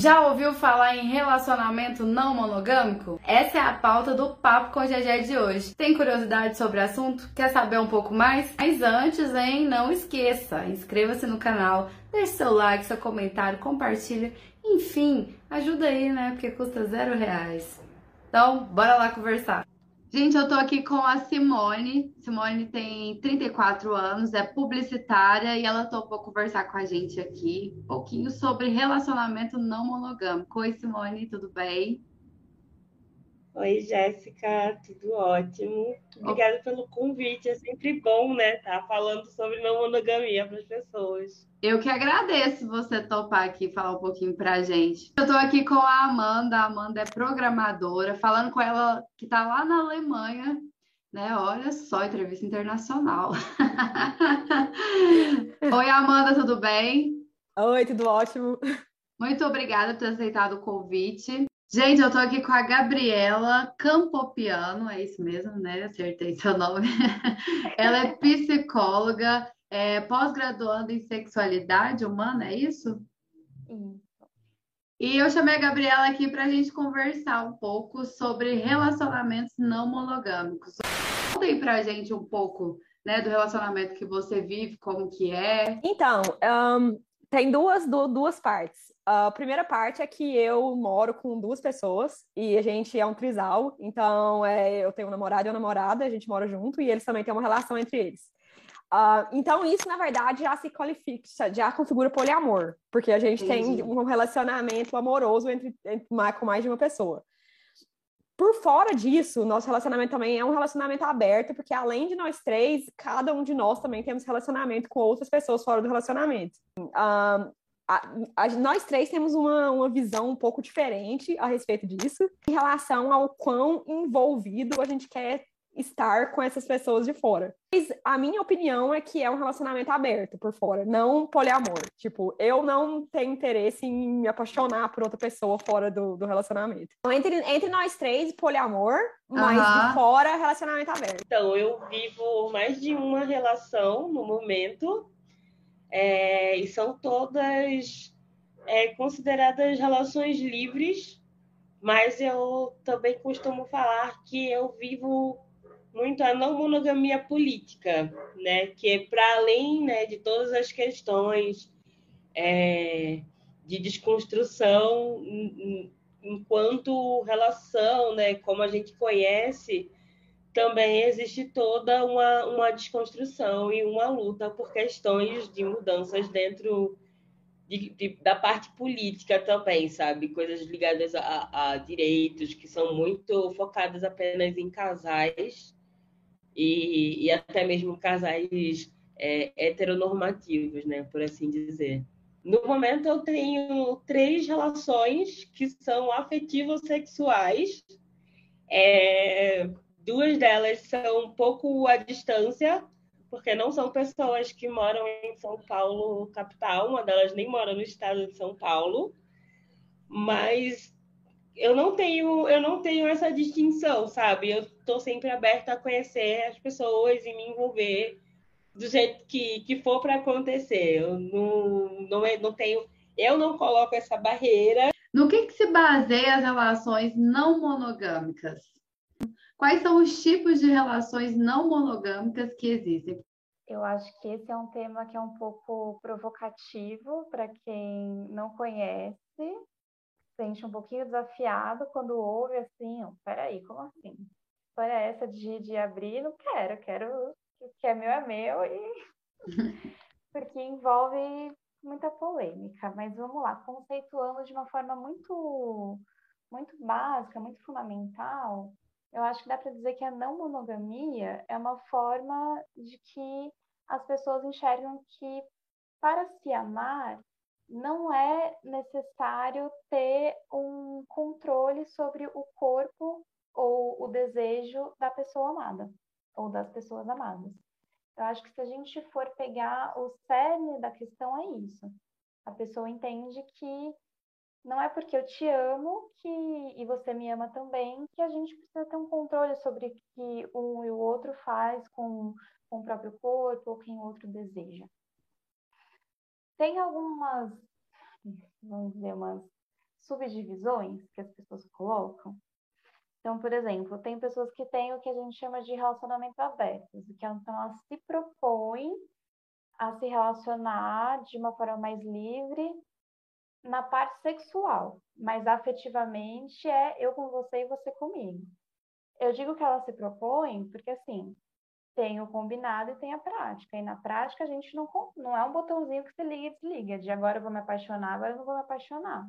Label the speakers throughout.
Speaker 1: Já ouviu falar em relacionamento não monogâmico? Essa é a pauta do Papo com GG de hoje. Tem curiosidade sobre o assunto? Quer saber um pouco mais? Mas antes, hein, não esqueça, inscreva-se no canal, deixe seu like, seu comentário, compartilha, enfim, ajuda aí, né? Porque custa zero reais. Então, bora lá conversar. Gente, eu tô aqui com a Simone. Simone tem 34 anos, é publicitária e ela topou conversar com a gente aqui um pouquinho sobre relacionamento não monogâmico. Oi, Simone, tudo bem?
Speaker 2: Oi, Jéssica, tudo ótimo. Obrigada pelo convite. É sempre bom, né, estar tá falando sobre não monogamia para as pessoas.
Speaker 1: Eu que agradeço você topar aqui falar um pouquinho pra gente. Eu tô aqui com a Amanda. A Amanda é programadora, falando com ela que tá lá na Alemanha, né? Olha só, entrevista internacional. Oi, Amanda, tudo bem?
Speaker 3: Oi, tudo ótimo.
Speaker 1: Muito obrigada por ter aceitado o convite. Gente, eu tô aqui com a Gabriela Campopiano, é isso mesmo, né? Acertei seu nome. Ela é psicóloga, é, pós-graduanda em sexualidade humana, é isso? Isso. E eu chamei a Gabriela aqui para a gente conversar um pouco sobre relacionamentos não monogâmicos. Conta aí para a gente um pouco né, do relacionamento que você vive, como que é.
Speaker 3: Então, um, tem duas, duas partes. A primeira parte é que eu moro com duas pessoas e a gente é um trisal, então é, eu tenho um namorado e uma namorada, a gente mora junto e eles também têm uma relação entre eles. Uh, então, isso, na verdade, já se qualifica, já configura poliamor, porque a gente Entendi. tem um relacionamento amoroso entre, entre, com mais de uma pessoa. Por fora disso, nosso relacionamento também é um relacionamento aberto, porque além de nós três, cada um de nós também temos relacionamento com outras pessoas fora do relacionamento. a, a, nós três temos uma, uma visão um pouco diferente a respeito disso, em relação ao quão envolvido a gente quer estar com essas pessoas de fora. Mas a minha opinião é que é um relacionamento aberto por fora, não poliamor. Tipo, eu não tenho interesse em me apaixonar por outra pessoa fora do, do relacionamento. Então, entre, entre nós três, poliamor, mas uhum. de fora, relacionamento aberto.
Speaker 2: Então, eu vivo mais de uma relação no momento, é, e são todas é, consideradas relações livres, mas eu também costumo falar que eu vivo muito a não monogamia política, né? que é para além né, de todas as questões é, de desconstrução enquanto relação, né, como a gente conhece, também existe toda uma, uma desconstrução e uma luta por questões de mudanças dentro de, de, da parte política também, sabe? Coisas ligadas a, a direitos que são muito focadas apenas em casais e, e até mesmo casais é, heteronormativos, né, por assim dizer. No momento, eu tenho três relações que são afetivo-sexuais. É, duas delas são um pouco à distância, porque não são pessoas que moram em São Paulo, capital. Uma delas nem mora no estado de São Paulo. Mas eu não tenho eu não tenho essa distinção, sabe? Eu estou sempre aberta a conhecer as pessoas e me envolver do jeito que, que for para acontecer. Eu não, não, é, não tenho eu não coloco essa barreira.
Speaker 1: No que, que se baseia as relações não monogâmicas? Quais são os tipos de relações não monogâmicas que existem?
Speaker 4: Eu acho que esse é um tema que é um pouco provocativo para quem não conhece, sente um pouquinho desafiado quando ouve assim, oh, peraí, como assim? História é essa de, de abrir? Não quero, quero o que é meu é meu e porque envolve muita polêmica, mas vamos lá, conceituando de uma forma muito muito básica, muito fundamental, eu acho que dá para dizer que a não monogamia é uma forma de que as pessoas enxergam que para se amar não é necessário ter um controle sobre o corpo ou o desejo da pessoa amada ou das pessoas amadas. Eu acho que se a gente for pegar o cerne da questão é isso. A pessoa entende que não é porque eu te amo que e você me ama também que a gente precisa ter um controle sobre o que um e o outro faz com, com o próprio corpo ou quem o outro deseja. Tem algumas, vamos dizer, umas subdivisões que as pessoas colocam. Então, por exemplo, tem pessoas que têm o que a gente chama de relacionamento abertos, que é, então elas se propõem a se relacionar de uma forma mais livre na parte sexual, mas afetivamente é eu com você e você comigo. Eu digo que ela se propõe porque, assim, tem o combinado e tem a prática. E na prática a gente não, não é um botãozinho que se liga e desliga, de agora eu vou me apaixonar, agora eu não vou me apaixonar.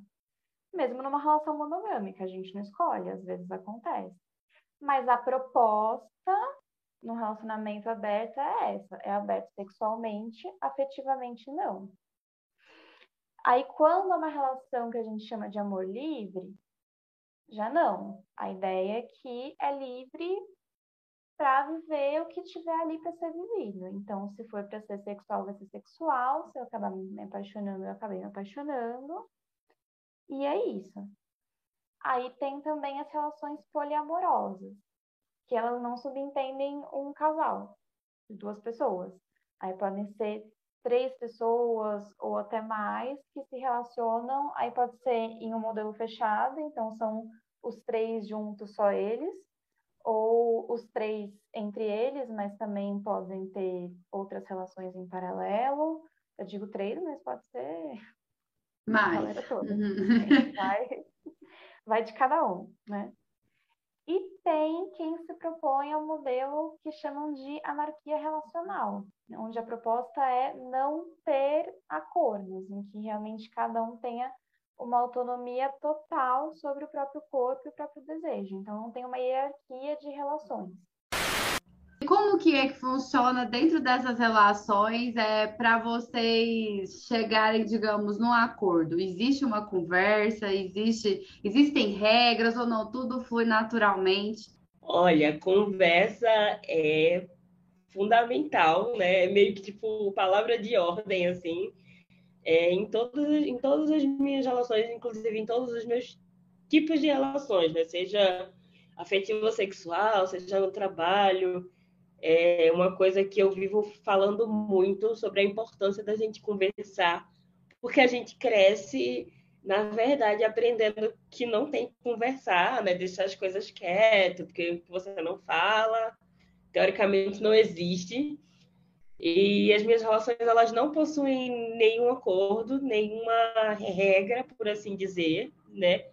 Speaker 4: Mesmo numa relação monogâmica, a gente não escolhe, às vezes acontece. Mas a proposta no relacionamento aberto é essa: é aberto sexualmente, afetivamente não. Aí, quando é uma relação que a gente chama de amor livre, já não. A ideia é que é livre para viver o que tiver ali para ser vivido. Então, se for para ser sexual, vai ser sexual. Se eu acabar me apaixonando, eu acabei me apaixonando. E é isso. Aí tem também as relações poliamorosas, que elas não subentendem um casal, duas pessoas. Aí podem ser três pessoas ou até mais que se relacionam. Aí pode ser em um modelo fechado, então são os três juntos, só eles, ou os três entre eles, mas também podem ter outras relações em paralelo. Eu digo três, mas pode ser
Speaker 1: mais.
Speaker 4: Uhum. Vai, vai de cada um, né? E tem quem se propõe ao modelo que chamam de anarquia relacional, onde a proposta é não ter acordos, em que realmente cada um tenha uma autonomia total sobre o próprio corpo e o próprio desejo. Então não tem uma hierarquia de relações.
Speaker 1: Como que é que funciona dentro dessas relações é para vocês chegarem, digamos, num acordo? Existe uma conversa? Existe, existem regras ou não? Tudo flui naturalmente?
Speaker 2: Olha, conversa é fundamental, né? É meio que tipo palavra de ordem assim. É, em, todos, em todas as minhas relações, inclusive em todos os meus tipos de relações, né? Seja afetivo sexual, seja no trabalho, é uma coisa que eu vivo falando muito sobre a importância da gente conversar, porque a gente cresce, na verdade, aprendendo que não tem que conversar, né? Deixar as coisas quietas, porque você não fala, teoricamente, não existe. E as minhas relações, elas não possuem nenhum acordo, nenhuma regra, por assim dizer, né?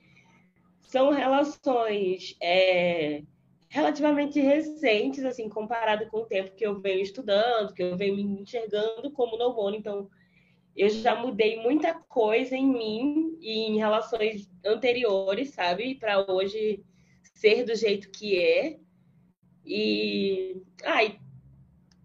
Speaker 2: São relações... É relativamente recentes, assim, comparado com o tempo que eu venho estudando, que eu venho me enxergando como novono. Então, eu já mudei muita coisa em mim e em relações anteriores, sabe? Para hoje ser do jeito que é. E, ai,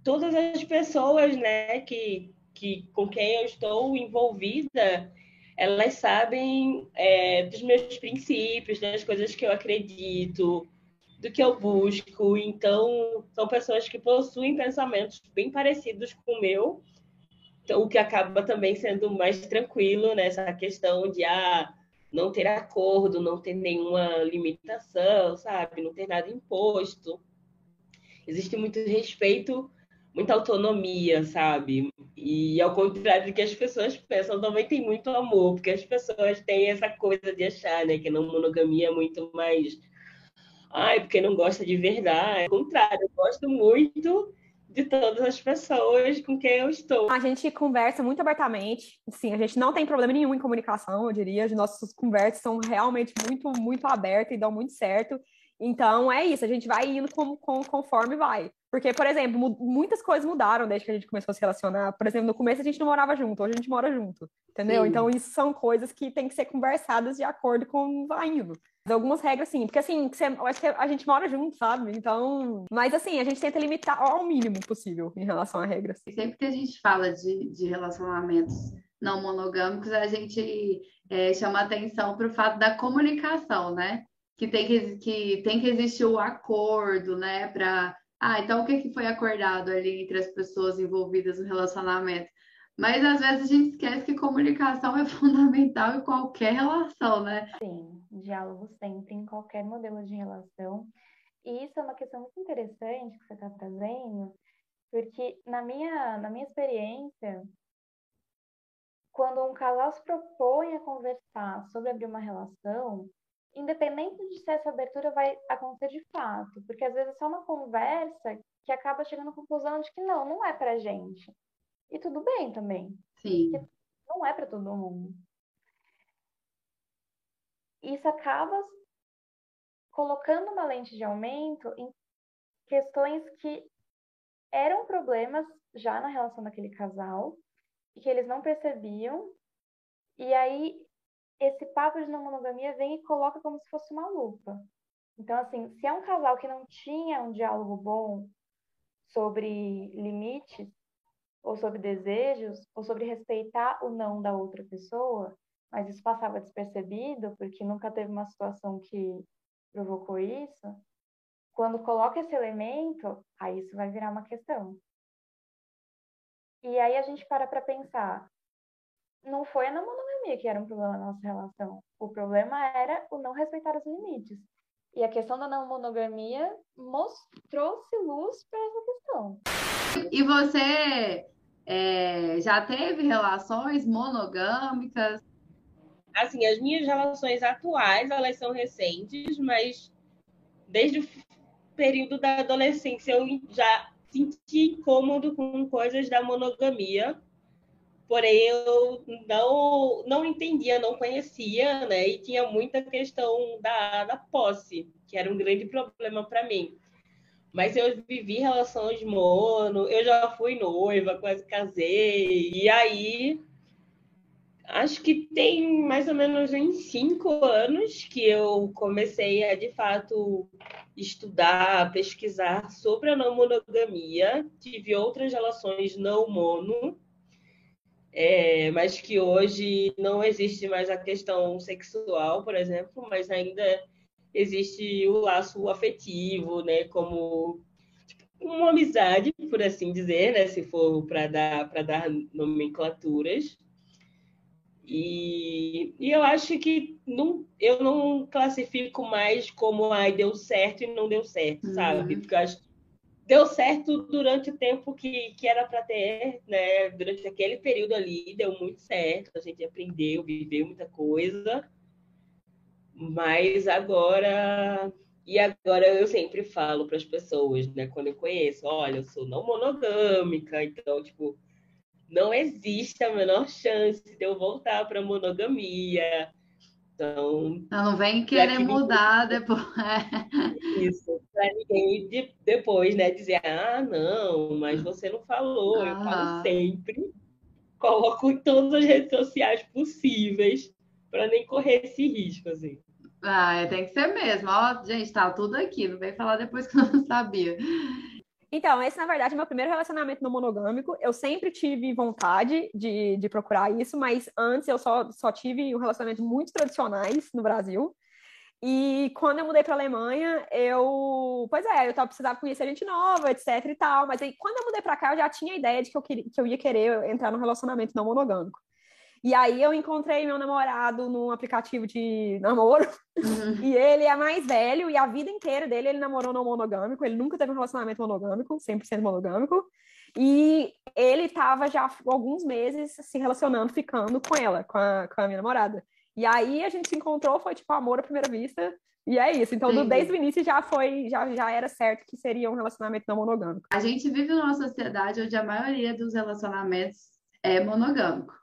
Speaker 2: todas as pessoas, né, que, que com quem eu estou envolvida, elas sabem é, dos meus princípios, das coisas que eu acredito, do que eu busco. Então, são pessoas que possuem pensamentos bem parecidos com o meu, então, o que acaba também sendo mais tranquilo nessa questão de ah, não ter acordo, não ter nenhuma limitação, sabe? Não ter nada imposto. Existe muito respeito, muita autonomia, sabe? E ao contrário do que as pessoas pensam, também tem muito amor, porque as pessoas têm essa coisa de achar, né, que a monogamia é muito mais ai, porque não gosta de verdade. Ao contrário, eu gosto muito de todas as pessoas com quem eu estou.
Speaker 3: A gente conversa muito abertamente, sim, a gente não tem problema nenhum em comunicação, eu diria, as nossas conversas são realmente muito, muito abertas e dão muito certo. Então é isso, a gente vai indo conforme vai. Porque, por exemplo, muitas coisas mudaram desde que a gente começou a se relacionar. Por exemplo, no começo a gente não morava junto, hoje a gente mora junto, entendeu? Sim. Então, isso são coisas que têm que ser conversadas de acordo com vai indo. Algumas regras, sim, porque assim, você, eu acho que a gente mora junto, sabe? Então. Mas assim, a gente tenta limitar ao mínimo possível em relação a regras.
Speaker 1: Sempre que a gente fala de, de relacionamentos não monogâmicos, a gente é, chama atenção para o fato da comunicação, né? Que tem que, que tem que existir o acordo, né? Para. Ah, então o que, que foi acordado ali entre as pessoas envolvidas no relacionamento? Mas às vezes a gente esquece que comunicação é fundamental em qualquer relação, né?
Speaker 4: Sim, diálogo sempre em qualquer modelo de relação. E isso é uma questão muito interessante que você está trazendo, porque na minha, na minha experiência, quando um casal se propõe a conversar sobre abrir uma relação, independente de se essa abertura vai acontecer de fato, porque às vezes é só uma conversa que acaba chegando à conclusão de que não, não é pra gente. E tudo bem também.
Speaker 1: Sim.
Speaker 4: Não é para todo mundo. Isso acaba colocando uma lente de aumento em questões que eram problemas já na relação daquele casal e que eles não percebiam. E aí esse papo de não monogamia vem e coloca como se fosse uma lupa. Então, assim, se é um casal que não tinha um diálogo bom sobre limites, ou sobre desejos, ou sobre respeitar o não da outra pessoa, mas isso passava despercebido, porque nunca teve uma situação que provocou isso, quando coloca esse elemento, aí isso vai virar uma questão. E aí a gente para para pensar, não foi a não monogamia que era um problema na nossa relação. O problema era o não respeitar os limites. E a questão da não monogamia mostrou-se luz para essa questão.
Speaker 1: E você é, já teve relações monogâmicas?
Speaker 2: Assim, as minhas relações atuais, elas são recentes, mas desde o período da adolescência eu já senti incômodo com coisas da monogamia porém eu não, não entendia, não conhecia, né? E tinha muita questão da, da posse, que era um grande problema para mim. Mas eu vivi relações mono, eu já fui noiva, quase casei, e aí acho que tem mais ou menos uns cinco anos que eu comecei a de fato estudar, pesquisar sobre a não monogamia. Tive outras relações não mono, é, mas que hoje não existe mais a questão sexual, por exemplo, mas ainda existe o laço afetivo, né, como tipo, uma amizade, por assim dizer, né, se for para dar para dar nomenclaturas. E, e eu acho que não, eu não classifico mais como ai deu certo e não deu certo, uhum. sabe? Porque eu acho deu certo durante o tempo que, que era para ter, né? Durante aquele período ali, deu muito certo, a gente aprendeu, viveu muita coisa. Mas agora. E agora eu sempre falo para as pessoas, né? Quando eu conheço, olha, eu sou não monogâmica, então, tipo, não existe a menor chance de eu voltar para monogamia. Então.
Speaker 1: Não, vem querer mudar depois.
Speaker 2: Isso, para ninguém de, depois, né, dizer, ah, não, mas você não falou. Eu falo sempre. Coloco em todas as redes sociais possíveis para nem correr esse risco, assim.
Speaker 1: Ah, é, tem que ser mesmo. Ó, gente, tá tudo aqui. Não vem falar depois que eu não sabia.
Speaker 3: Então, esse, na verdade, é meu primeiro relacionamento não monogâmico. Eu sempre tive vontade de, de procurar isso, mas antes eu só, só tive um relacionamento muito tradicionais no Brasil. E quando eu mudei para a Alemanha, eu. Pois é, eu tava, precisava conhecer gente nova, etc e tal. Mas aí, quando eu mudei para cá, eu já tinha a ideia de que eu, queria, que eu ia querer entrar num relacionamento não monogâmico. E aí eu encontrei meu namorado num aplicativo de namoro. Uhum. E ele é mais velho e a vida inteira dele ele namorou não monogâmico. Ele nunca teve um relacionamento monogâmico, 100% monogâmico. E ele estava já há alguns meses se relacionando, ficando com ela, com a, com a minha namorada. E aí a gente se encontrou, foi tipo amor à primeira vista. E é isso. Então, do, desde o início já foi, já, já era certo que seria um relacionamento não monogâmico.
Speaker 1: A gente vive numa sociedade onde a maioria dos relacionamentos é monogâmico.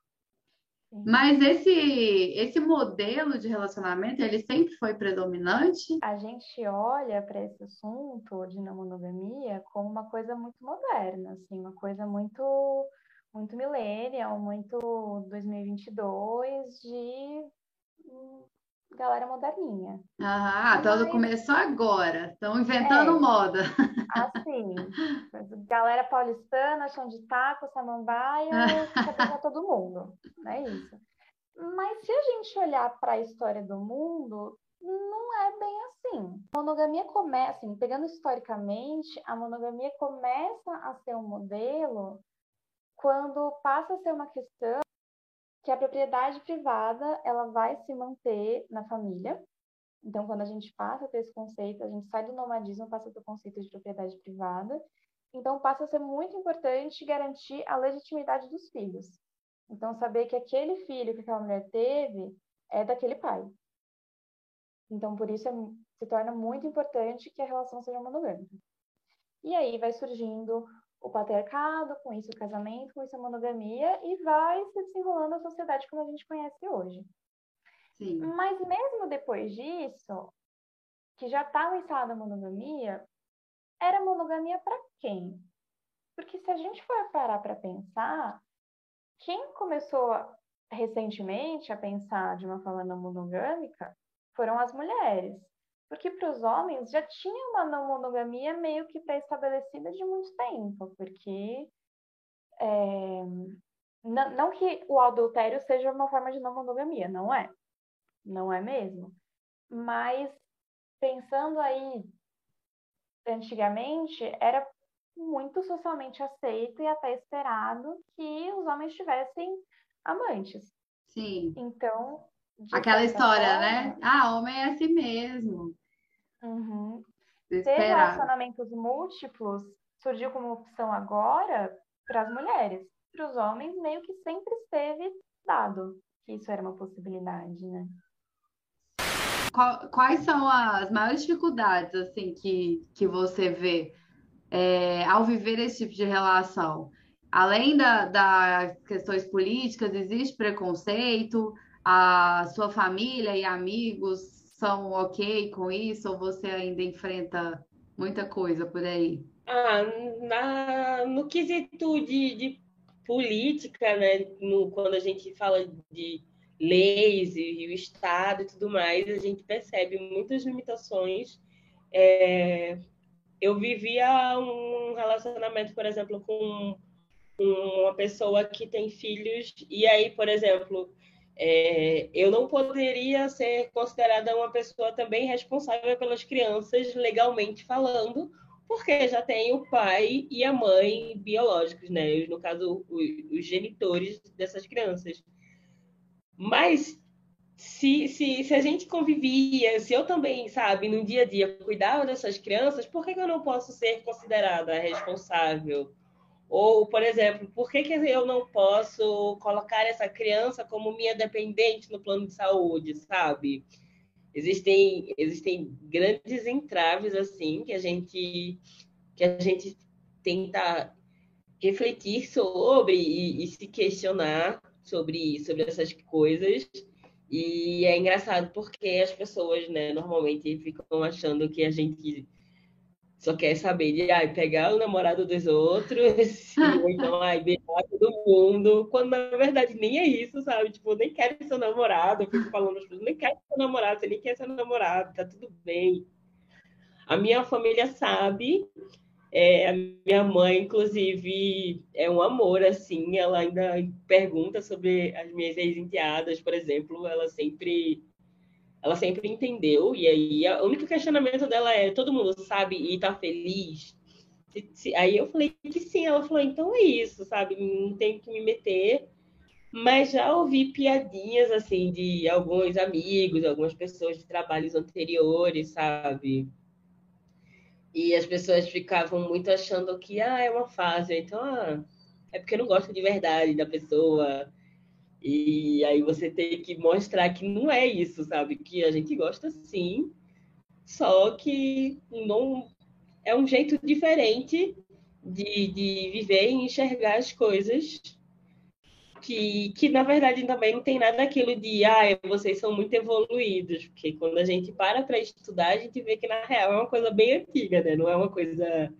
Speaker 1: Mas esse, esse modelo de relacionamento, ele sempre foi predominante?
Speaker 4: A gente olha para esse assunto de não monogamia como uma coisa muito moderna, assim, uma coisa muito muito millennial, muito 2022 de galera moderninha.
Speaker 1: Ah, então começou agora. Estão inventando é, moda.
Speaker 4: Assim, galera paulistana, chão de taco, samambaia, fica todo mundo. É isso. Mas se a gente olhar para a história do mundo, não é bem assim. A monogamia começa, assim, pegando historicamente, a monogamia começa a ser um modelo quando passa a ser uma questão que a propriedade privada ela vai se manter na família. Então, quando a gente passa ter esse conceito, a gente sai do nomadismo, passa para o conceito de propriedade privada. Então, passa a ser muito importante garantir a legitimidade dos filhos. Então, saber que aquele filho que aquela mulher teve é daquele pai. Então, por isso é, se torna muito importante que a relação seja monogâmica. E aí vai surgindo o patriarcado, com isso o casamento, com isso a monogamia, e vai se desenrolando a sociedade como a gente conhece hoje.
Speaker 1: Sim.
Speaker 4: Mas mesmo depois disso, que já estava instalada a monogamia, era monogamia para quem? Porque se a gente for parar para pensar, quem começou recentemente a pensar de uma forma não monogâmica foram as mulheres. Porque para os homens já tinha uma não monogamia meio que pré-estabelecida de muito tempo, porque é, não, não que o adultério seja uma forma de não monogamia, não é. Não é mesmo. Mas pensando aí, antigamente, era muito socialmente aceito e até esperado que os homens tivessem amantes.
Speaker 1: Sim.
Speaker 4: Então.
Speaker 1: Aquela história, forma, né? Ah, homem é assim mesmo.
Speaker 4: Uhum. Ter relacionamentos múltiplos surgiu como opção agora para as mulheres. Para os homens, meio que sempre esteve dado que isso era uma possibilidade, né?
Speaker 1: Quais são as maiores dificuldades assim que, que você vê é, ao viver esse tipo de relação? Além da, das questões políticas, existe preconceito? A sua família e amigos são ok com isso? Ou você ainda enfrenta muita coisa por aí?
Speaker 2: Ah, na, no quesito de, de política, né? No, quando a gente fala de leis e, e, o Estado e tudo mais, a gente percebe muitas limitações. É, eu vivia um relacionamento, por exemplo, com uma pessoa que tem filhos, e aí, por exemplo, é, eu não poderia ser considerada uma pessoa também responsável pelas crianças, legalmente falando, porque já tem o pai e a mãe biológicos, né? No caso, os, genitores dessas crianças. Mas se, se, se a gente convivia, se eu também, sabe, no dia a dia cuidava dessas crianças, por que, que eu não posso ser considerada responsável? Ou, por exemplo, por que, que eu não posso colocar essa criança como minha dependente no plano de saúde, sabe? Existem, existem grandes entraves, assim, que a gente, que a gente tenta refletir sobre e, e se questionar sobre, sobre essas coisas. E é engraçado porque as pessoas, né, normalmente ficam achando que a gente só quer saber de ai, pegar o namorado dos outros, ou então ai, beijar todo mundo, quando na verdade nem é isso, sabe? Tipo, nem quero ser namorado, eu fico falando, nem quero ser namorado, você nem quer ser namorado, tá tudo bem. A minha família sabe é, a minha mãe, inclusive, é um amor, assim, ela ainda pergunta sobre as minhas ex-enteadas, por exemplo, ela sempre ela sempre entendeu, e aí o único questionamento dela é, todo mundo sabe e tá feliz? Aí eu falei que sim, ela falou, então é isso, sabe, não tenho que me meter, mas já ouvi piadinhas, assim, de alguns amigos, algumas pessoas de trabalhos anteriores, sabe, e as pessoas ficavam muito achando que ah, é uma fase, então ah, é porque não gosta de verdade da pessoa. E aí você tem que mostrar que não é isso, sabe? Que a gente gosta sim, só que não é um jeito diferente de, de viver e enxergar as coisas que, que na verdade também não tem nada daquilo de ah, vocês são muito evoluídos, porque quando a gente para para estudar, a gente vê que na real é uma coisa bem antiga, né? Não é uma coisa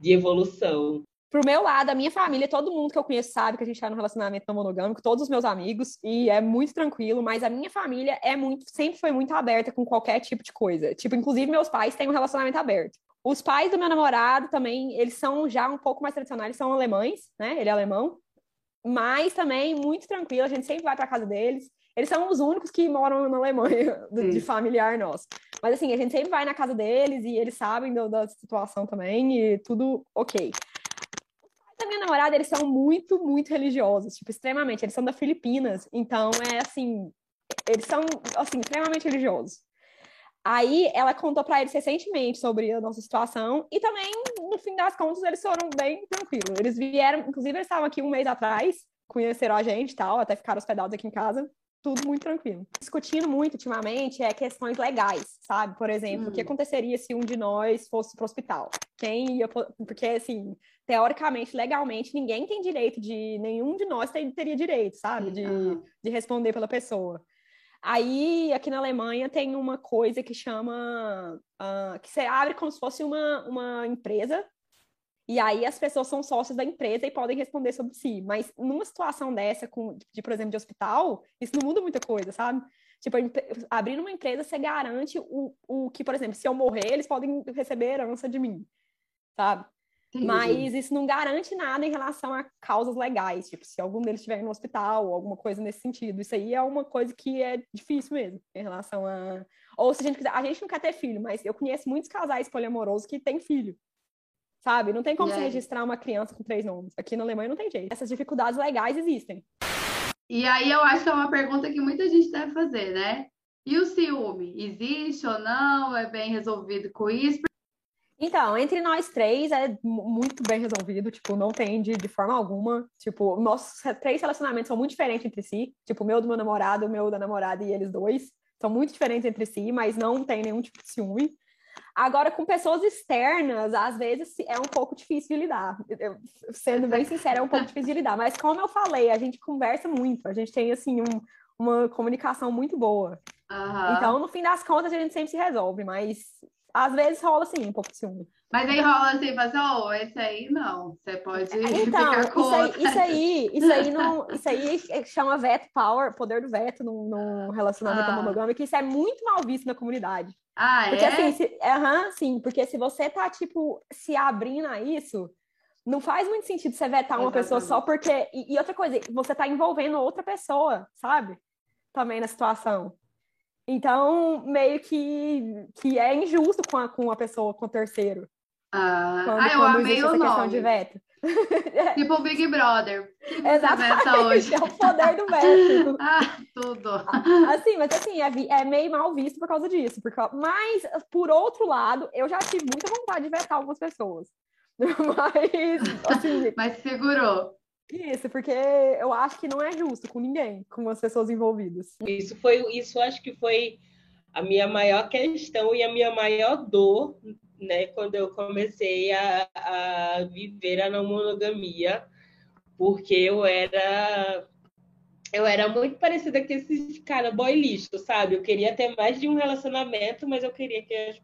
Speaker 2: de evolução.
Speaker 3: Pro meu lado, a minha família, todo mundo que eu conheço sabe que a gente tá num relacionamento não monogâmico, todos os meus amigos, e é muito tranquilo, mas a minha família é muito, sempre foi muito aberta com qualquer tipo de coisa. Tipo, inclusive meus pais têm um relacionamento aberto. Os pais do meu namorado também, eles são já um pouco mais tradicionais, são alemães, né? Ele é alemão mas também muito tranquilo, a gente sempre vai para casa deles. Eles são os únicos que moram na Alemanha, de familiar nosso. Mas assim, a gente sempre vai na casa deles e eles sabem do, da situação também e tudo ok. Da minha namorada, eles são muito, muito religiosos, tipo, extremamente. Eles são da Filipinas, então é assim, eles são, assim, extremamente religiosos. Aí ela contou para eles recentemente sobre a nossa situação e também, no fim das contas, eles foram bem tranquilos. Eles vieram, inclusive, eles estavam aqui um mês atrás conheceram a gente e tal, até ficaram hospedados aqui em casa tudo muito tranquilo. Discutindo muito ultimamente é questões legais, sabe? Por exemplo, hum. o que hum. aconteceria se um de nós fosse para o hospital? Quem ia. Porque, assim, teoricamente, legalmente, ninguém tem direito de. Nenhum de nós teria direito, sabe? De, de responder pela pessoa. Aí, aqui na Alemanha, tem uma coisa que chama. Uh, que você abre como se fosse uma, uma empresa e aí as pessoas são sócios da empresa e podem responder sobre si. Mas numa situação dessa, com, de, por exemplo, de hospital, isso não muda muita coisa, sabe? Tipo, abrindo uma empresa, você garante o, o que, por exemplo, se eu morrer, eles podem receber herança de mim, sabe? Entendi. Mas isso não garante nada em relação a causas legais, tipo, se algum deles estiver no hospital, alguma coisa nesse sentido. Isso aí é uma coisa que é difícil mesmo, em relação a. Ou se a gente quiser. A gente não quer ter filho, mas eu conheço muitos casais poliamorosos que têm filho sabe? Não tem como você registrar uma criança com três nomes. Aqui na Alemanha não tem jeito. Essas dificuldades legais existem.
Speaker 1: E aí eu acho que é uma pergunta que muita gente deve fazer, né? E o ciúme? Existe ou não? É bem resolvido com isso?
Speaker 3: Então, entre nós três é muito bem resolvido, tipo, não tem de, de forma alguma. Tipo, nossos três relacionamentos são muito diferentes entre si. Tipo, o meu do meu namorado, o meu da namorada e eles dois. São muito diferentes entre si, mas não tem nenhum tipo de ciúme. Agora, com pessoas externas, às vezes é um pouco difícil de lidar. Eu, sendo bem sincera, é um pouco difícil de lidar. Mas como eu falei, a gente conversa muito, a gente tem assim um, uma comunicação muito boa. Uhum. Então, no fim das contas, a gente sempre se resolve, mas às vezes rola assim um pouco de ciúme.
Speaker 1: Mas aí rola assim, mas, oh, esse aí não, você pode então, ficar com
Speaker 3: isso aí, isso aí, isso aí, não, isso aí chama veto power, poder do veto no, no relacionamento ah. monogâmico, isso é muito mal visto na comunidade.
Speaker 1: Ah,
Speaker 3: porque,
Speaker 1: é?
Speaker 3: assim, se, uhum, sim, porque se você tá, tipo, se abrindo a isso, não faz muito sentido você vetar uma Exatamente. pessoa só porque... E, e outra coisa, você tá envolvendo outra pessoa, sabe? Também na situação. Então, meio que, que é injusto com a, com a pessoa, com o terceiro.
Speaker 1: Ah, quando, ah eu amei o nome.
Speaker 3: de veto.
Speaker 1: Tipo o Big Brother.
Speaker 3: Exatamente, é o poder do veto.
Speaker 1: ah, tudo.
Speaker 3: Assim, mas assim, é, é, meio mal visto por causa disso. Porque, mas, por outro lado, eu já tive muita vontade de vetar algumas pessoas. Mas, assim...
Speaker 1: mas segurou.
Speaker 3: Isso, porque eu acho que não é justo com ninguém, com as pessoas envolvidas.
Speaker 2: Isso foi, isso acho que foi a minha maior questão e a minha maior dor né, quando eu comecei a, a viver a não monogamia, porque eu era eu era muito parecida com esses cara boy lixo, sabe? Eu queria ter mais de um relacionamento, mas eu queria que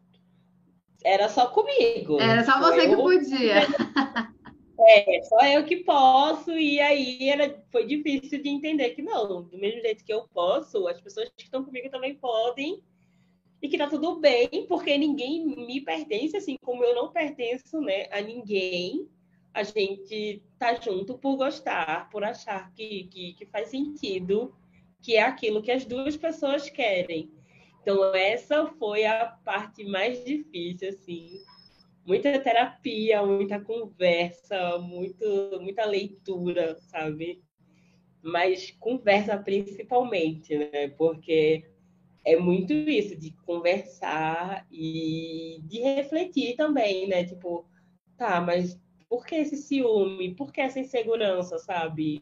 Speaker 2: era só comigo.
Speaker 1: Era só você eu... que podia.
Speaker 2: É, só eu que posso, e aí era, foi difícil de entender que não, do mesmo jeito que eu posso, as pessoas que estão comigo também podem, e que tá tudo bem, porque ninguém me pertence, assim como eu não pertenço né, a ninguém. A gente tá junto por gostar, por achar que, que, que faz sentido, que é aquilo que as duas pessoas querem. Então, essa foi a parte mais difícil, assim. Muita terapia, muita conversa, muito, muita leitura, sabe? Mas conversa principalmente, né? Porque é muito isso, de conversar e de refletir também, né? Tipo, tá, mas por que esse ciúme? Por que essa insegurança, sabe?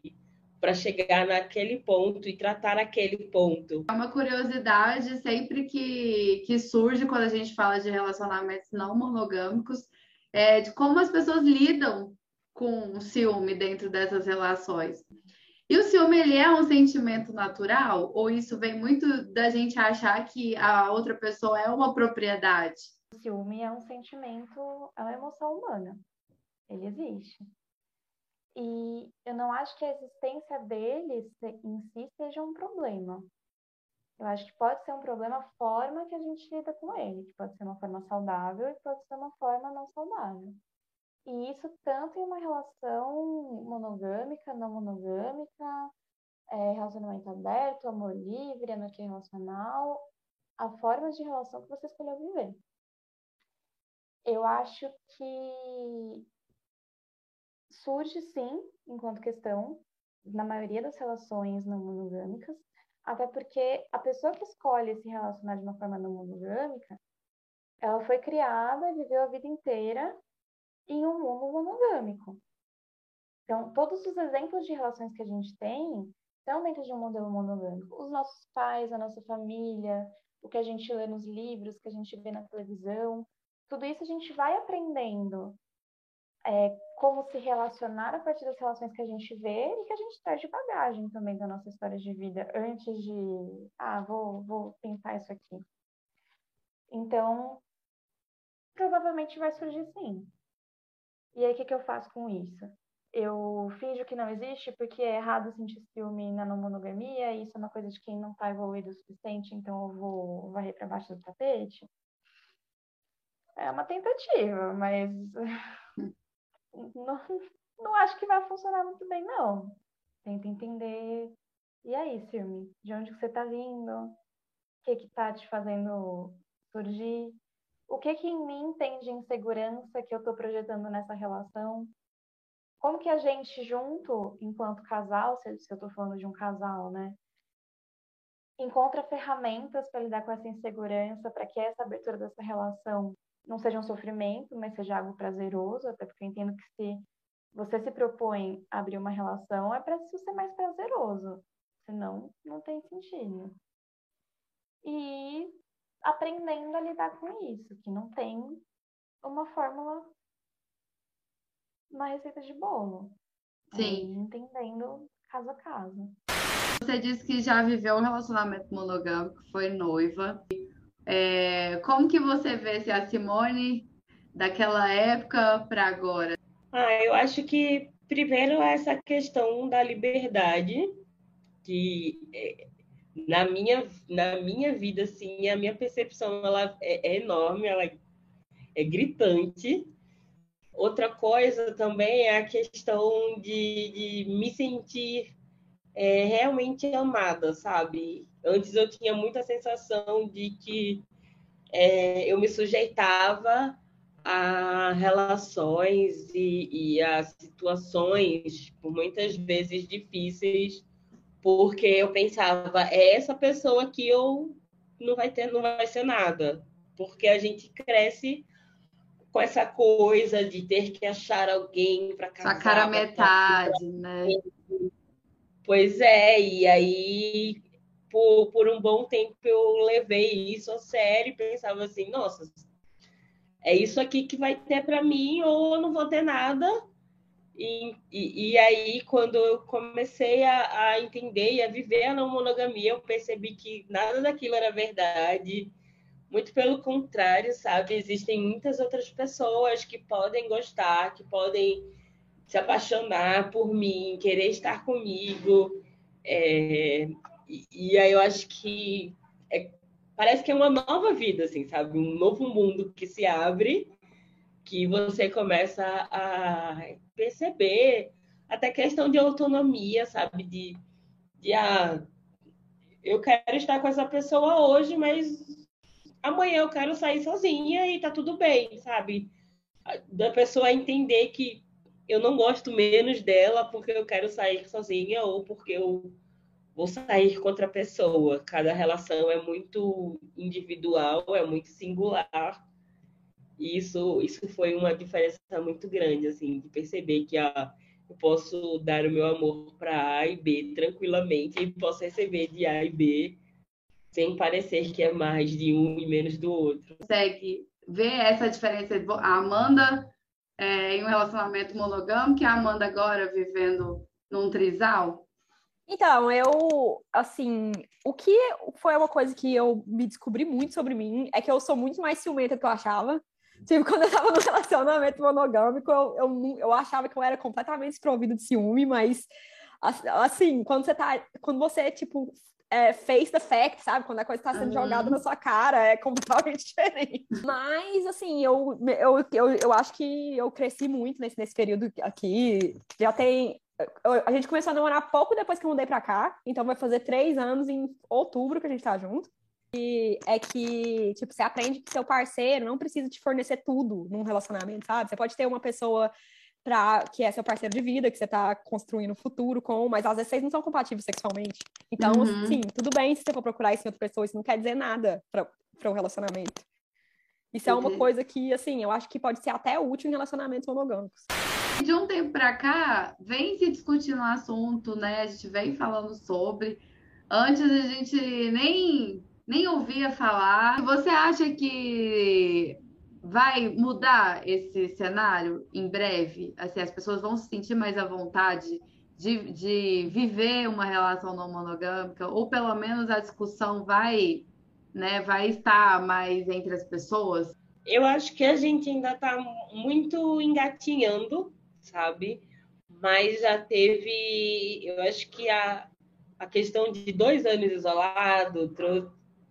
Speaker 2: Para chegar naquele ponto e tratar aquele ponto.
Speaker 1: É uma curiosidade sempre que, que surge quando a gente fala de relacionamentos não monogâmicos, é de como as pessoas lidam com o ciúme dentro dessas relações. E o ciúme, ele é um sentimento natural? Ou isso vem muito da gente achar que a outra pessoa é uma propriedade?
Speaker 4: O ciúme é um sentimento, é uma emoção humana. Ele existe. E eu não acho que a existência dele em si seja um problema. Eu acho que pode ser um problema a forma que a gente lida com ele, que pode ser uma forma saudável e pode ser uma forma não saudável. E isso tanto em uma relação monogâmica, não monogâmica, é, relacionamento aberto, amor livre, anarquia relacional, a forma de relação que você escolheu viver. Eu acho que surge sim, enquanto questão, na maioria das relações não monogâmicas, até porque a pessoa que escolhe se relacionar de uma forma não monogâmica, ela foi criada, viveu a vida inteira em um mundo monogâmico. Então, todos os exemplos de relações que a gente tem estão dentro de um modelo monogâmico. Os nossos pais, a nossa família, o que a gente lê nos livros, o que a gente vê na televisão, tudo isso a gente vai aprendendo é, como se relacionar a partir das relações que a gente vê e que a gente traz de bagagem também da nossa história de vida, antes de, ah, vou, vou tentar isso aqui. Então, provavelmente vai surgir sim. E aí, o que, que eu faço com isso? Eu finjo que não existe porque é errado sentir ciúme na monogamia, isso é uma coisa de quem não está evoluído o suficiente, então eu vou varrer para baixo do tapete. É uma tentativa, mas não, não acho que vai funcionar muito bem, não. Tenta entender. E aí, ciúme? De onde você está vindo? O que que tá te fazendo surgir? O que que em mim tem de insegurança que eu estou projetando nessa relação? Como que a gente junto, enquanto casal, se eu estou falando de um casal, né? Encontra ferramentas para lidar com essa insegurança, para que essa abertura dessa relação não seja um sofrimento, mas seja algo prazeroso, até porque eu entendo que se você se propõe a abrir uma relação, é para isso ser mais prazeroso, senão não tem sentido. E aprendendo a lidar com isso, que não tem uma fórmula, uma receita de bolo.
Speaker 1: Sim.
Speaker 4: entendendo caso a caso.
Speaker 1: Você disse que já viveu um relacionamento monogâmico, foi noiva. É, como que você vê se a Simone daquela época para agora?
Speaker 2: Ah, eu acho que primeiro essa questão da liberdade, que é, na minha, na minha vida, assim, a minha percepção ela é, é enorme, ela é, gritante. Outra coisa também é a questão de, de me sentir é, realmente amada, sabe? Antes eu tinha muita sensação de que é, eu me sujeitava a relações e, e a situações, por muitas vezes difíceis, porque eu pensava, é essa pessoa que eu não vai ter, não vai ser nada, porque a gente cresce com essa coisa de ter que achar alguém para casar.
Speaker 1: A cara metade, né?
Speaker 2: Pois é, e aí por, por um bom tempo eu levei isso a sério e pensava assim, nossa, é isso aqui que vai ter para mim ou eu não vou ter nada. E, e, aí, quando eu comecei a, a, entender e a viver a não monogamia, eu percebi que nada daquilo era verdade. Muito pelo contrário, sabe? Existem muitas outras pessoas que podem gostar, que podem se apaixonar por mim, querer estar comigo. É, e, e aí eu acho que é, parece que é uma nova vida, assim, sabe? Um novo mundo que se abre, que você começa a perceber até questão de autonomia, sabe? De, de ah, eu quero estar com essa pessoa hoje, mas amanhã eu quero sair sozinha e tá tudo bem, sabe? Da pessoa entender que eu não gosto menos dela porque eu quero sair sozinha ou porque eu vou sair contra a pessoa. Cada relação é muito individual, é muito singular. E isso, isso foi uma diferença muito grande, assim, de perceber que a, eu posso dar o meu amor para A e B tranquilamente e posso receber de A e B sem parecer que é mais de um e menos do outro.
Speaker 1: Consegue ver essa diferença? A Amanda é, em um relacionamento monogâmico e a Amanda agora vivendo num trisal?
Speaker 3: Então, eu, assim, o que foi uma coisa que eu me descobri muito sobre mim é que eu sou muito mais ciumenta do que eu achava. Tipo, quando eu tava no relacionamento monogâmico, eu, eu, eu achava que eu era completamente desprovido de ciúme, mas, assim, quando você tá, quando você, tipo, é, face the fact, sabe? Quando a coisa está sendo uhum. jogada na sua cara, é completamente diferente. Mas, assim, eu, eu, eu, eu acho que eu cresci muito nesse, nesse período aqui. Já tem a gente começou a namorar pouco depois que eu mudei pra cá, então vai fazer três anos em outubro que a gente tá junto. É que, tipo, você aprende que seu parceiro não precisa te fornecer tudo num relacionamento, sabe? Você pode ter uma pessoa pra, que é seu parceiro de vida, que você tá construindo o futuro com, mas às vezes vocês não são compatíveis sexualmente. Então, uhum. sim, tudo bem se você for procurar isso em outra pessoa, isso não quer dizer nada para um relacionamento. Isso é uma coisa que, assim, eu acho que pode ser até útil em relacionamentos monogâmicos.
Speaker 1: De um tempo para cá, vem se discutindo o assunto, né? A gente vem falando sobre. Antes a gente nem, nem ouvia falar. Você acha que vai mudar esse cenário em breve? Assim, as pessoas vão se sentir mais à vontade de, de viver uma relação não monogâmica? Ou pelo menos a discussão vai, né, vai estar mais entre as pessoas?
Speaker 2: Eu acho que a gente ainda está muito engatinhando sabe? Mas já teve, eu acho que a, a questão de dois anos isolado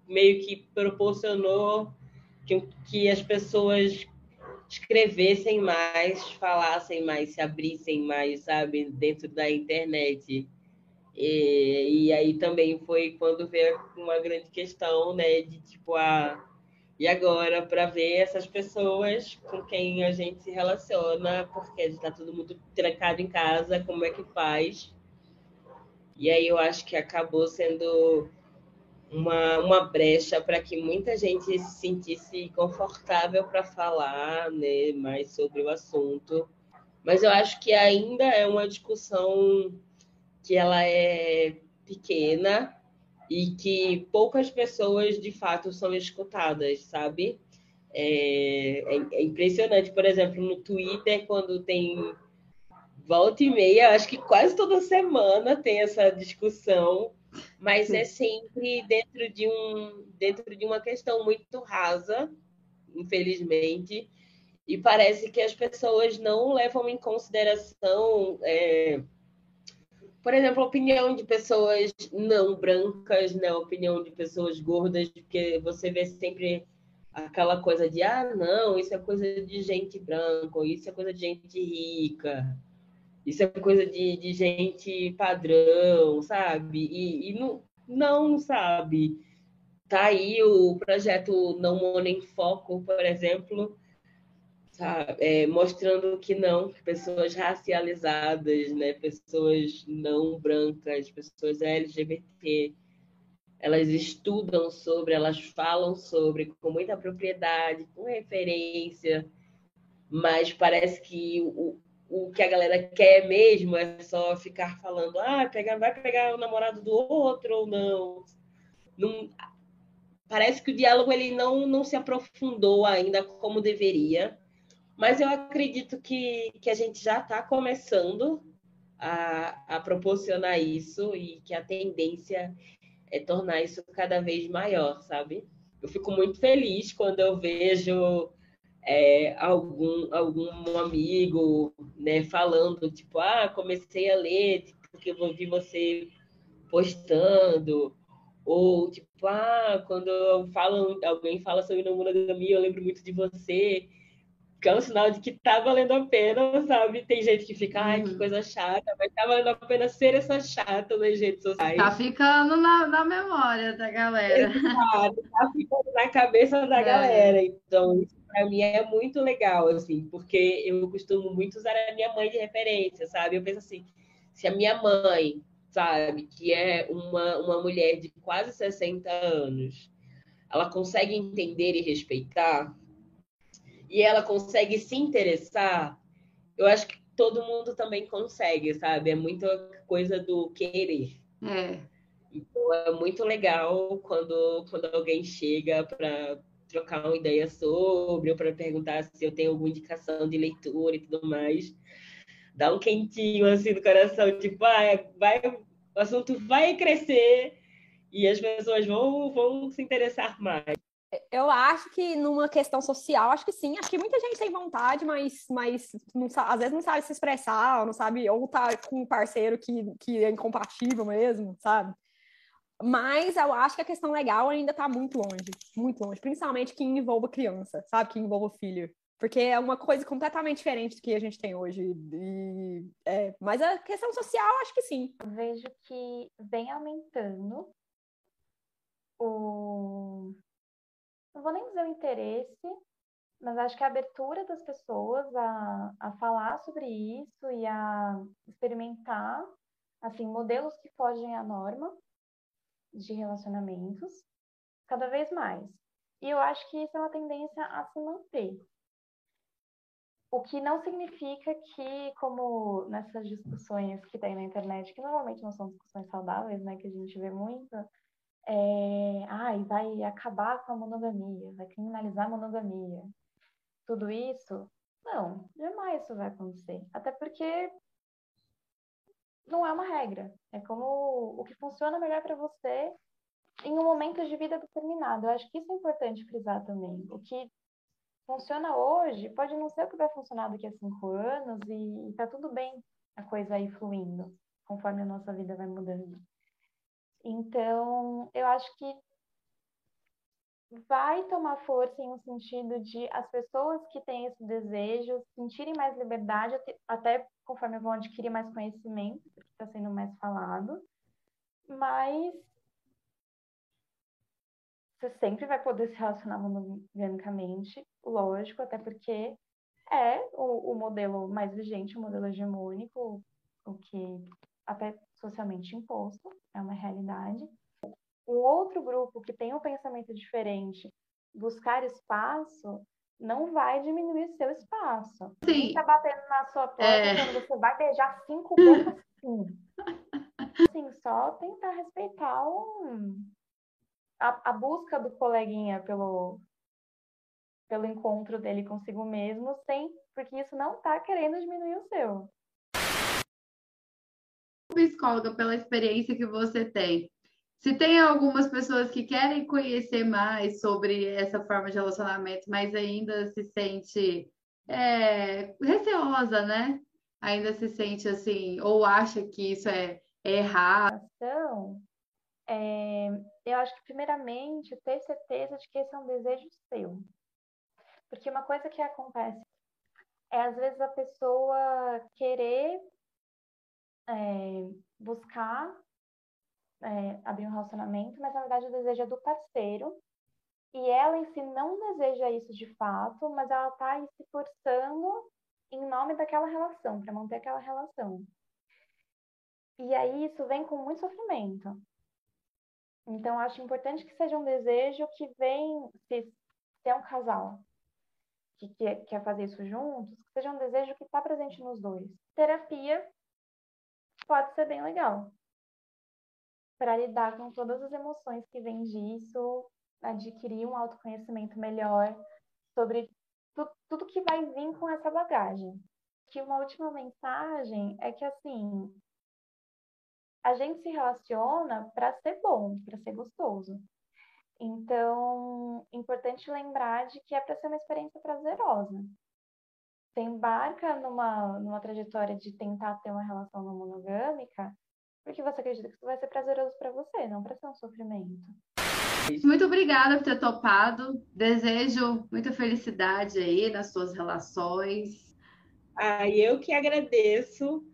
Speaker 2: meio que proporcionou que, que as pessoas escrevessem mais, falassem mais, se abrissem mais, sabe, dentro da internet. E, e aí também foi quando veio uma grande questão, né, de tipo a e agora, para ver essas pessoas com quem a gente se relaciona, porque está todo mundo trancado em casa, como é que faz? E aí eu acho que acabou sendo uma, uma brecha para que muita gente se sentisse confortável para falar né, mais sobre o assunto. Mas eu acho que ainda é uma discussão que ela é pequena, e que poucas pessoas de fato são escutadas, sabe? É, é, é, impressionante, por exemplo, no Twitter, quando tem volta e meia, acho que quase toda semana tem essa discussão, mas é sempre dentro de, um, dentro de uma questão muito rasa, infelizmente, e parece que as pessoas não levam em consideração. É, por exemplo, a opinião de pessoas não brancas, né? A opinião de pessoas gordas, porque você vê sempre aquela coisa de ah, não, isso é coisa de gente branca, isso é coisa de gente rica, isso é coisa de, de gente padrão, sabe? E, e não, não, sabe? Tá aí o projeto Não Mono em Foco, por exemplo, sabe? É, mostrando que não, pessoas racializadas, né? pessoas não brancas, pessoas LGBT, elas estudam sobre, elas falam sobre com muita propriedade, com referência, mas parece que o, o que a galera quer mesmo é só ficar falando, ah, vai pegar o namorado do outro ou não. não parece que o diálogo ele não, não se aprofundou ainda como deveria mas eu acredito que, que a gente já está começando a, a proporcionar isso e que a tendência é tornar isso cada vez maior, sabe? Eu fico muito feliz quando eu vejo é, algum, algum amigo né, falando, tipo, ah, comecei a ler porque eu vi você postando, ou tipo, ah, quando falam, alguém fala sobre não monogamia, eu lembro muito de você que é um sinal de que tá valendo a pena, sabe? Tem gente que fica, ai, que uhum. coisa chata, mas tá valendo a pena ser essa chata nas redes sociais.
Speaker 1: Tá ficando na, na memória da galera.
Speaker 2: Exato, tá ficando na cabeça da é. galera. Então, isso pra mim é muito legal, assim, porque eu costumo muito usar a minha mãe de referência, sabe? Eu penso assim, se a minha mãe, sabe, que é uma, uma mulher de quase 60 anos, ela consegue entender e respeitar e ela consegue se interessar, eu acho que todo mundo também consegue, sabe? É muita coisa do querer.
Speaker 1: É.
Speaker 2: Então é muito legal quando, quando alguém chega para trocar uma ideia sobre, ou para perguntar se eu tenho alguma indicação de leitura e tudo mais. Dá um quentinho assim no coração, tipo, ah, vai, o assunto vai crescer e as pessoas vão, vão se interessar mais.
Speaker 3: Eu acho que numa questão social, acho que sim. Acho que muita gente tem vontade, mas, mas não, às vezes não sabe se expressar, ou não sabe, ou tá com um parceiro que, que é incompatível mesmo, sabe? Mas eu acho que a questão legal ainda tá muito longe, muito longe. Principalmente que envolva criança, sabe? Que envolva filho. Porque é uma coisa completamente diferente do que a gente tem hoje. E, é, mas a questão social, acho que sim.
Speaker 4: Vejo que vem aumentando o não vou nem dizer o interesse, mas acho que a abertura das pessoas a, a falar sobre isso e a experimentar, assim, modelos que fogem à norma de relacionamentos, cada vez mais. E eu acho que isso é uma tendência a se manter. O que não significa que, como nessas discussões que tem na internet, que normalmente não são discussões saudáveis, né, que a gente vê muito, é, ai, vai acabar com a monogamia, vai criminalizar a monogamia. Tudo isso, não, jamais isso vai acontecer. Até porque não é uma regra. É como o que funciona melhor para você em um momento de vida determinado. Eu acho que isso é importante frisar também. O que funciona hoje pode não ser o que vai funcionar daqui a cinco anos e, tá tudo bem a coisa aí fluindo conforme a nossa vida vai mudando. Então, eu acho que vai tomar força em um sentido de as pessoas que têm esse desejo sentirem mais liberdade, até conforme vão adquirir mais conhecimento, porque está sendo mais falado, mas você sempre vai poder se relacionar monogamicamente, lógico, até porque é o, o modelo mais vigente, o modelo hegemônico, o que até socialmente imposto, é uma realidade. Um outro grupo que tem um pensamento diferente, buscar espaço, não vai diminuir seu espaço.
Speaker 1: Sim. Quem
Speaker 4: tá batendo na sua porta é... quando você vai beijar cinco bocas, sim. Assim, só tentar respeitar a, a busca do coleguinha pelo, pelo encontro dele consigo mesmo, sem, porque isso não está querendo diminuir o seu.
Speaker 1: Psicóloga, pela experiência que você tem, se tem algumas pessoas que querem conhecer mais sobre essa forma de relacionamento, mas ainda se sente é, receosa, né? Ainda se sente assim, ou acha que isso é, é errado.
Speaker 4: Então, é, eu acho que, primeiramente, ter certeza de que esse é um desejo seu. Porque uma coisa que acontece é, às vezes, a pessoa querer é, buscar é, abrir um relacionamento, mas na verdade o desejo é do parceiro. E ela em si não deseja isso de fato, mas ela está se forçando em nome daquela relação, para manter aquela relação. E aí isso vem com muito sofrimento. Então, acho importante que seja um desejo que vem, se, é um casal que quer, quer fazer isso juntos, que seja um desejo que está presente nos dois. Terapia pode ser bem legal para lidar com todas as emoções que vêm disso, adquirir um autoconhecimento melhor sobre tu, tudo que vai vir com essa bagagem. Que uma última mensagem é que assim, a gente se relaciona para ser bom, para ser gostoso. Então, importante lembrar de que é para ser uma experiência prazerosa. Você embarca numa, numa trajetória de tentar ter uma relação não monogâmica porque você acredita que isso vai ser prazeroso para você, não para ser um sofrimento.
Speaker 1: Muito obrigada por ter topado. Desejo muita felicidade aí nas suas relações.
Speaker 2: Ah, eu que agradeço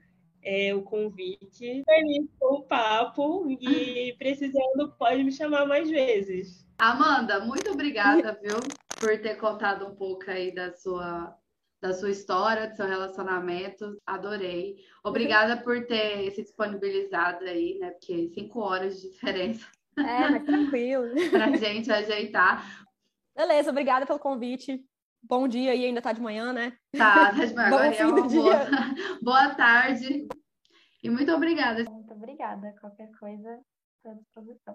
Speaker 2: é, o convite. Feliz com o papo e precisando pode me chamar mais vezes.
Speaker 1: Amanda, muito obrigada, viu, por ter contado um pouco aí da sua da sua história, do seu relacionamento. Adorei. Obrigada por ter se disponibilizado aí, né? Porque cinco horas de diferença.
Speaker 3: É, mas tranquilo.
Speaker 1: pra gente ajeitar.
Speaker 3: Beleza, obrigada pelo convite. Bom dia aí, ainda tá de manhã, né?
Speaker 1: Tá, tá de manhã. Agora é uma boa, boa tarde. E muito obrigada.
Speaker 4: Muito obrigada. Qualquer coisa, estou à disposição.